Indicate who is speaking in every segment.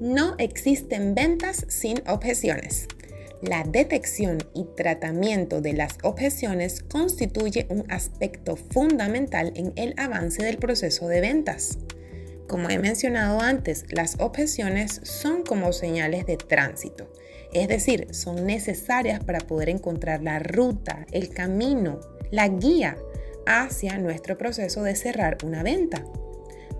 Speaker 1: No existen ventas sin objeciones. La detección y tratamiento de las objeciones constituye un aspecto fundamental en el avance del proceso de ventas. Como he mencionado antes, las objeciones son como señales de tránsito, es decir, son necesarias para poder encontrar la ruta, el camino, la guía hacia nuestro proceso de cerrar una venta.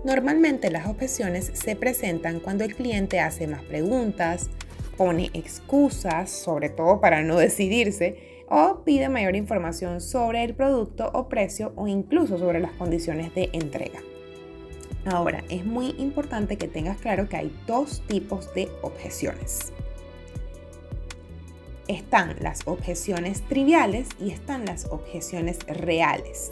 Speaker 1: Normalmente las objeciones se presentan cuando el cliente hace más preguntas, pone excusas, sobre todo para no decidirse, o pide mayor información sobre el producto o precio o incluso sobre las condiciones de entrega. Ahora, es muy importante que tengas claro que hay dos tipos de objeciones. Están las objeciones triviales y están las objeciones reales.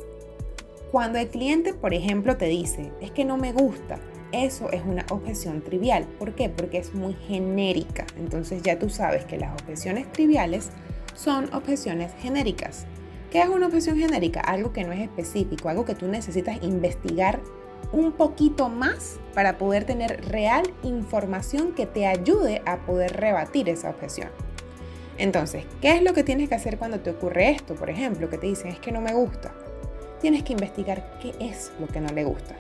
Speaker 1: Cuando el cliente, por ejemplo, te dice, es que no me gusta, eso es una objeción trivial. ¿Por qué? Porque es muy genérica. Entonces ya tú sabes que las objeciones triviales son objeciones genéricas. ¿Qué es una objeción genérica? Algo que no es específico, algo que tú necesitas investigar un poquito más para poder tener real información que te ayude a poder rebatir esa objeción. Entonces, ¿qué es lo que tienes que hacer cuando te ocurre esto? Por ejemplo, que te dicen es que no me gusta tienes que investigar qué es lo que no le gusta.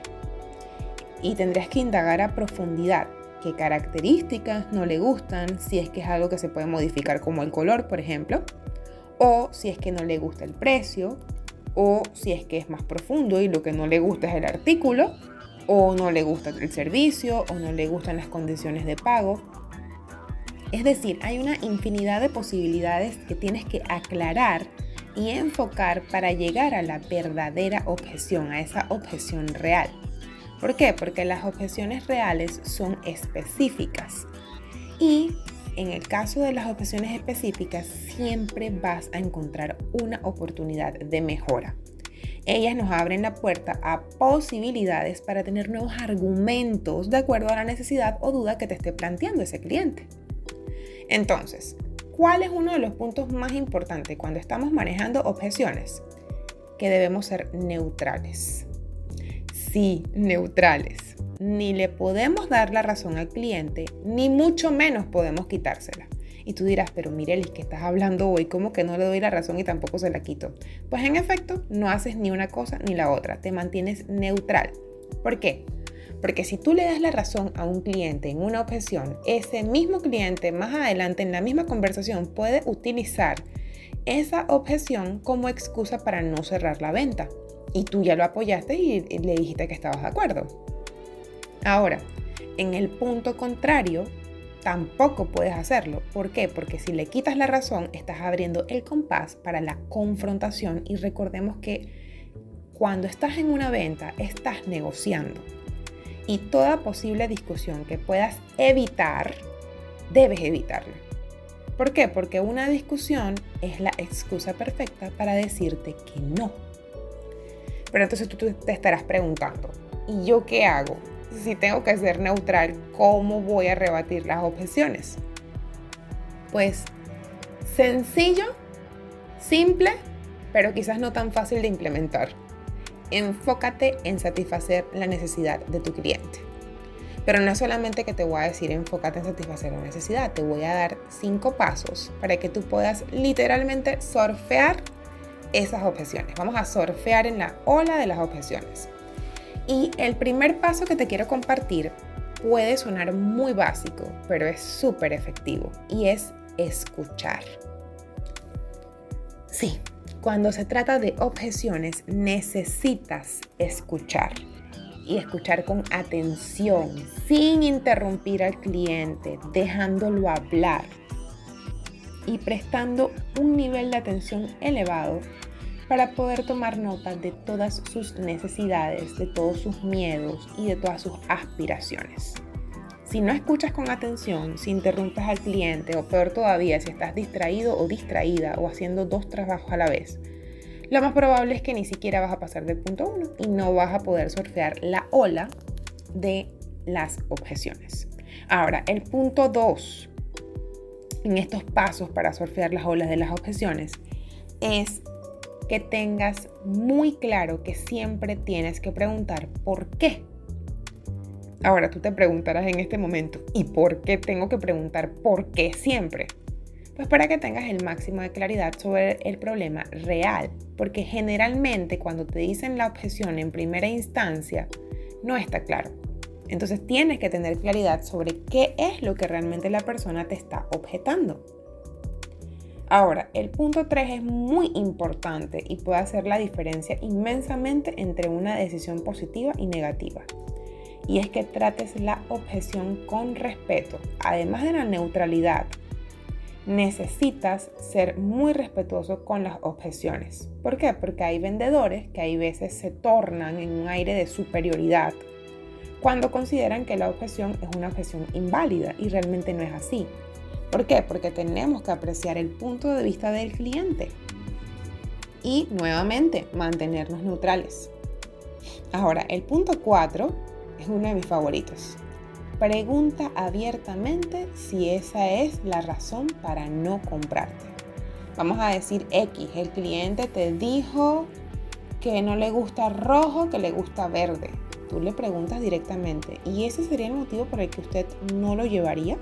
Speaker 1: Y tendrías que indagar a profundidad qué características no le gustan, si es que es algo que se puede modificar como el color, por ejemplo, o si es que no le gusta el precio, o si es que es más profundo y lo que no le gusta es el artículo, o no le gusta el servicio, o no le gustan las condiciones de pago. Es decir, hay una infinidad de posibilidades que tienes que aclarar y enfocar para llegar a la verdadera objeción, a esa objeción real. ¿Por qué? Porque las objeciones reales son específicas. Y en el caso de las objeciones específicas, siempre vas a encontrar una oportunidad de mejora. Ellas nos abren la puerta a posibilidades para tener nuevos argumentos de acuerdo a la necesidad o duda que te esté planteando ese cliente. Entonces, ¿Cuál es uno de los puntos más importantes cuando estamos manejando objeciones? Que debemos ser neutrales. Sí, neutrales. Ni le podemos dar la razón al cliente, ni mucho menos podemos quitársela. Y tú dirás, pero Mirelis, ¿qué estás hablando hoy? ¿Cómo que no le doy la razón y tampoco se la quito? Pues en efecto, no haces ni una cosa ni la otra, te mantienes neutral. ¿Por qué? Porque si tú le das la razón a un cliente en una objeción, ese mismo cliente más adelante en la misma conversación puede utilizar esa objeción como excusa para no cerrar la venta. Y tú ya lo apoyaste y le dijiste que estabas de acuerdo. Ahora, en el punto contrario, tampoco puedes hacerlo. ¿Por qué? Porque si le quitas la razón, estás abriendo el compás para la confrontación y recordemos que cuando estás en una venta, estás negociando y toda posible discusión que puedas evitar, debes evitarla. ¿Por qué? Porque una discusión es la excusa perfecta para decirte que no. Pero entonces tú te estarás preguntando, ¿y yo qué hago? Si tengo que ser neutral, ¿cómo voy a rebatir las objeciones? Pues sencillo, simple, pero quizás no tan fácil de implementar enfócate en satisfacer la necesidad de tu cliente. Pero no solamente que te voy a decir enfócate en satisfacer la necesidad, te voy a dar cinco pasos para que tú puedas literalmente surfear esas objeciones. Vamos a surfear en la ola de las objeciones. Y el primer paso que te quiero compartir puede sonar muy básico, pero es súper efectivo y es escuchar. Sí, cuando se trata de objeciones, necesitas escuchar y escuchar con atención, sin interrumpir al cliente, dejándolo hablar y prestando un nivel de atención elevado para poder tomar nota de todas sus necesidades, de todos sus miedos y de todas sus aspiraciones. Si no escuchas con atención, si interrumpes al cliente o peor todavía, si estás distraído o distraída o haciendo dos trabajos a la vez, lo más probable es que ni siquiera vas a pasar del punto 1 y no vas a poder surfear la ola de las objeciones. Ahora, el punto 2 en estos pasos para surfear las olas de las objeciones es que tengas muy claro que siempre tienes que preguntar por qué. Ahora tú te preguntarás en este momento, ¿y por qué tengo que preguntar por qué siempre? Pues para que tengas el máximo de claridad sobre el problema real, porque generalmente cuando te dicen la objeción en primera instancia, no está claro. Entonces tienes que tener claridad sobre qué es lo que realmente la persona te está objetando. Ahora, el punto 3 es muy importante y puede hacer la diferencia inmensamente entre una decisión positiva y negativa. Y es que trates la objeción con respeto. Además de la neutralidad, necesitas ser muy respetuoso con las objeciones. ¿Por qué? Porque hay vendedores que hay veces se tornan en un aire de superioridad cuando consideran que la objeción es una objeción inválida y realmente no es así. ¿Por qué? Porque tenemos que apreciar el punto de vista del cliente y nuevamente mantenernos neutrales. Ahora, el punto 4 es uno de mis favoritos. Pregunta abiertamente si esa es la razón para no comprarte. Vamos a decir X, el cliente te dijo que no le gusta rojo, que le gusta verde tú le preguntas directamente, ¿y ese sería el motivo por el que usted no lo llevaría?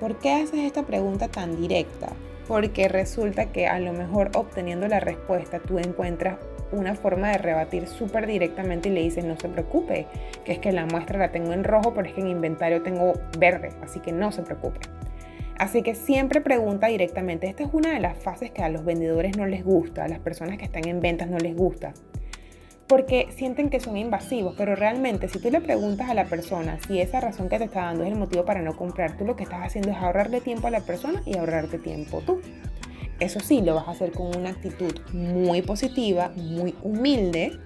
Speaker 1: ¿Por qué haces esta pregunta tan directa? Porque resulta que a lo mejor obteniendo la respuesta tú encuentras una forma de rebatir súper directamente y le dices no se preocupe, que es que la muestra la tengo en rojo, pero es que en inventario tengo verde, así que no se preocupe. Así que siempre pregunta directamente. Esta es una de las fases que a los vendedores no les gusta, a las personas que están en ventas no les gusta porque sienten que son invasivos, pero realmente si tú le preguntas a la persona si esa razón que te está dando es el motivo para no comprar, tú lo que estás haciendo es ahorrarle tiempo a la persona y ahorrarte tiempo tú. Eso sí, lo vas a hacer con una actitud muy positiva, muy humilde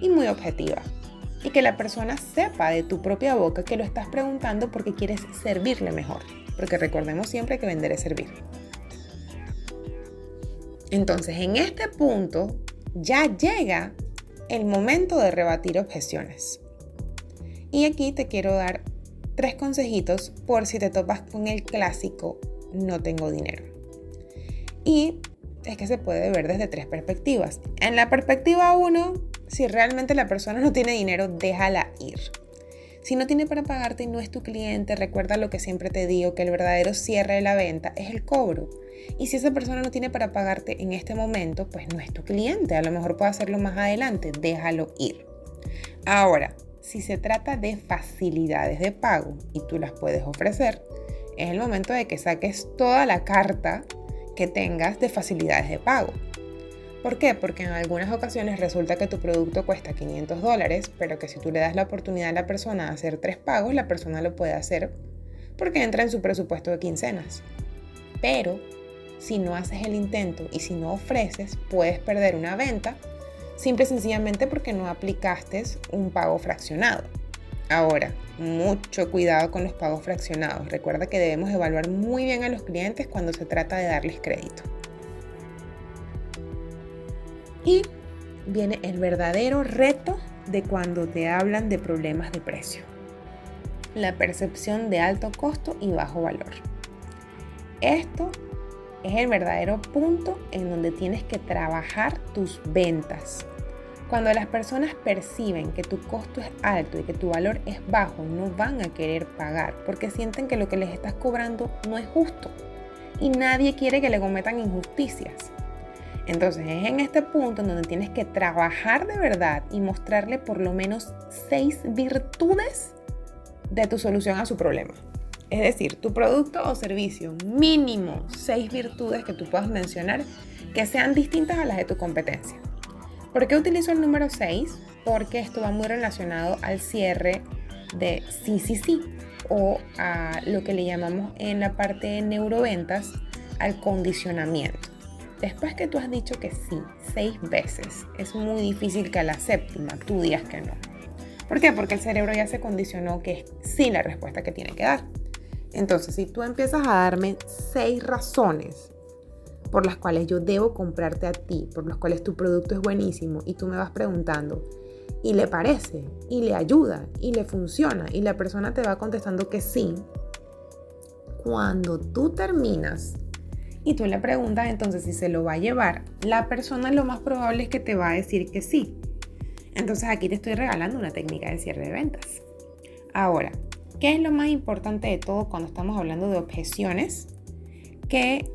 Speaker 1: y muy objetiva. Y que la persona sepa de tu propia boca que lo estás preguntando porque quieres servirle mejor. Porque recordemos siempre que vender es servir. Entonces, en este punto ya llega el momento de rebatir objeciones. Y aquí te quiero dar tres consejitos por si te topas con el clásico no tengo dinero. Y es que se puede ver desde tres perspectivas. En la perspectiva 1, si realmente la persona no tiene dinero, déjala ir. Si no tiene para pagarte y no es tu cliente, recuerda lo que siempre te digo, que el verdadero cierre de la venta es el cobro. Y si esa persona no tiene para pagarte en este momento, pues no es tu cliente. A lo mejor puede hacerlo más adelante, déjalo ir. Ahora, si se trata de facilidades de pago y tú las puedes ofrecer, es el momento de que saques toda la carta que tengas de facilidades de pago. ¿Por qué? Porque en algunas ocasiones resulta que tu producto cuesta 500 dólares, pero que si tú le das la oportunidad a la persona de hacer tres pagos, la persona lo puede hacer porque entra en su presupuesto de quincenas. Pero si no haces el intento y si no ofreces, puedes perder una venta simple y sencillamente porque no aplicaste un pago fraccionado. Ahora, mucho cuidado con los pagos fraccionados. Recuerda que debemos evaluar muy bien a los clientes cuando se trata de darles crédito. Y viene el verdadero reto de cuando te hablan de problemas de precio. La percepción de alto costo y bajo valor. Esto es el verdadero punto en donde tienes que trabajar tus ventas. Cuando las personas perciben que tu costo es alto y que tu valor es bajo, no van a querer pagar porque sienten que lo que les estás cobrando no es justo. Y nadie quiere que le cometan injusticias. Entonces es en este punto en donde tienes que trabajar de verdad y mostrarle por lo menos seis virtudes de tu solución a su problema. Es decir, tu producto o servicio, mínimo seis virtudes que tú puedas mencionar que sean distintas a las de tu competencia. ¿Por qué utilizo el número 6? Porque esto va muy relacionado al cierre de sí, sí, sí, o a lo que le llamamos en la parte de neuroventas al condicionamiento. Después que tú has dicho que sí seis veces, es muy difícil que a la séptima tú digas que no. ¿Por qué? Porque el cerebro ya se condicionó que es sí la respuesta que tiene que dar. Entonces, si tú empiezas a darme seis razones por las cuales yo debo comprarte a ti, por las cuales tu producto es buenísimo y tú me vas preguntando y le parece y le ayuda y le funciona y la persona te va contestando que sí, cuando tú terminas y tú le preguntas entonces si se lo va a llevar, la persona lo más probable es que te va a decir que sí. Entonces aquí te estoy regalando una técnica de cierre de ventas. Ahora, ¿qué es lo más importante de todo cuando estamos hablando de objeciones? Que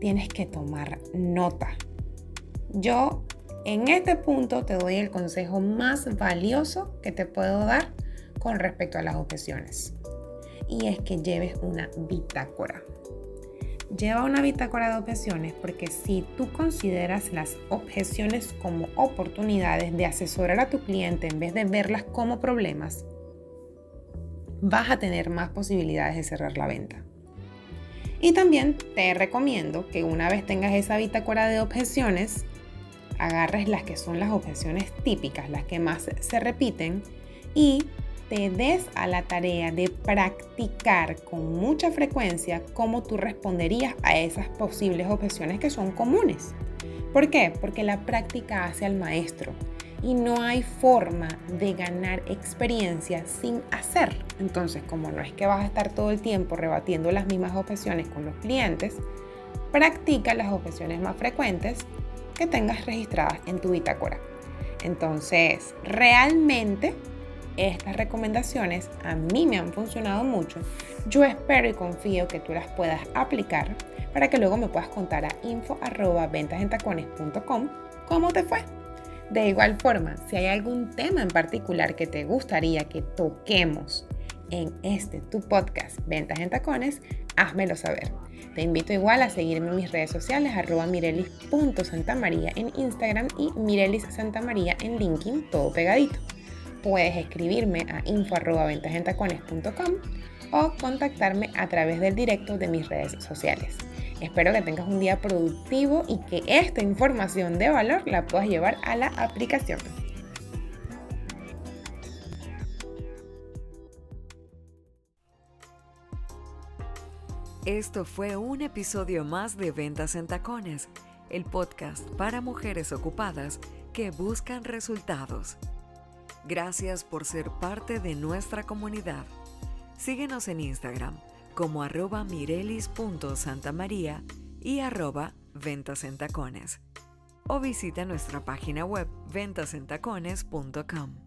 Speaker 1: tienes que tomar nota. Yo en este punto te doy el consejo más valioso que te puedo dar con respecto a las objeciones. Y es que lleves una bitácora. Lleva una bitácora de objeciones porque si tú consideras las objeciones como oportunidades de asesorar a tu cliente en vez de verlas como problemas, vas a tener más posibilidades de cerrar la venta. Y también te recomiendo que una vez tengas esa bitácora de objeciones, agarres las que son las objeciones típicas, las que más se repiten, y te des a la tarea de practicar con mucha frecuencia cómo tú responderías a esas posibles objeciones que son comunes. ¿Por qué? Porque la práctica hace al maestro y no hay forma de ganar experiencia sin hacer. Entonces, como no es que vas a estar todo el tiempo rebatiendo las mismas objeciones con los clientes, practica las objeciones más frecuentes que tengas registradas en tu bitácora. Entonces, realmente estas recomendaciones a mí me han funcionado mucho. Yo espero y confío que tú las puedas aplicar para que luego me puedas contar a info.ventasentacones.com cómo te fue. De igual forma, si hay algún tema en particular que te gustaría que toquemos en este tu podcast Ventas en Tacones, házmelo saber. Te invito igual a seguirme en mis redes sociales arroba mirelis.santamaría en Instagram y Mirelis Santa María en LinkedIn, todo pegadito. Puedes escribirme a info arroba o contactarme a través del directo de mis redes sociales. Espero que tengas un día productivo y que esta información de valor la puedas llevar a la aplicación.
Speaker 2: Esto fue un episodio más de Ventas en Tacones, el podcast para mujeres ocupadas que buscan resultados. Gracias por ser parte de nuestra comunidad. Síguenos en Instagram como arroba mirelis.santamaría y arroba ventas en tacones. O visita nuestra página web ventasentacones.com.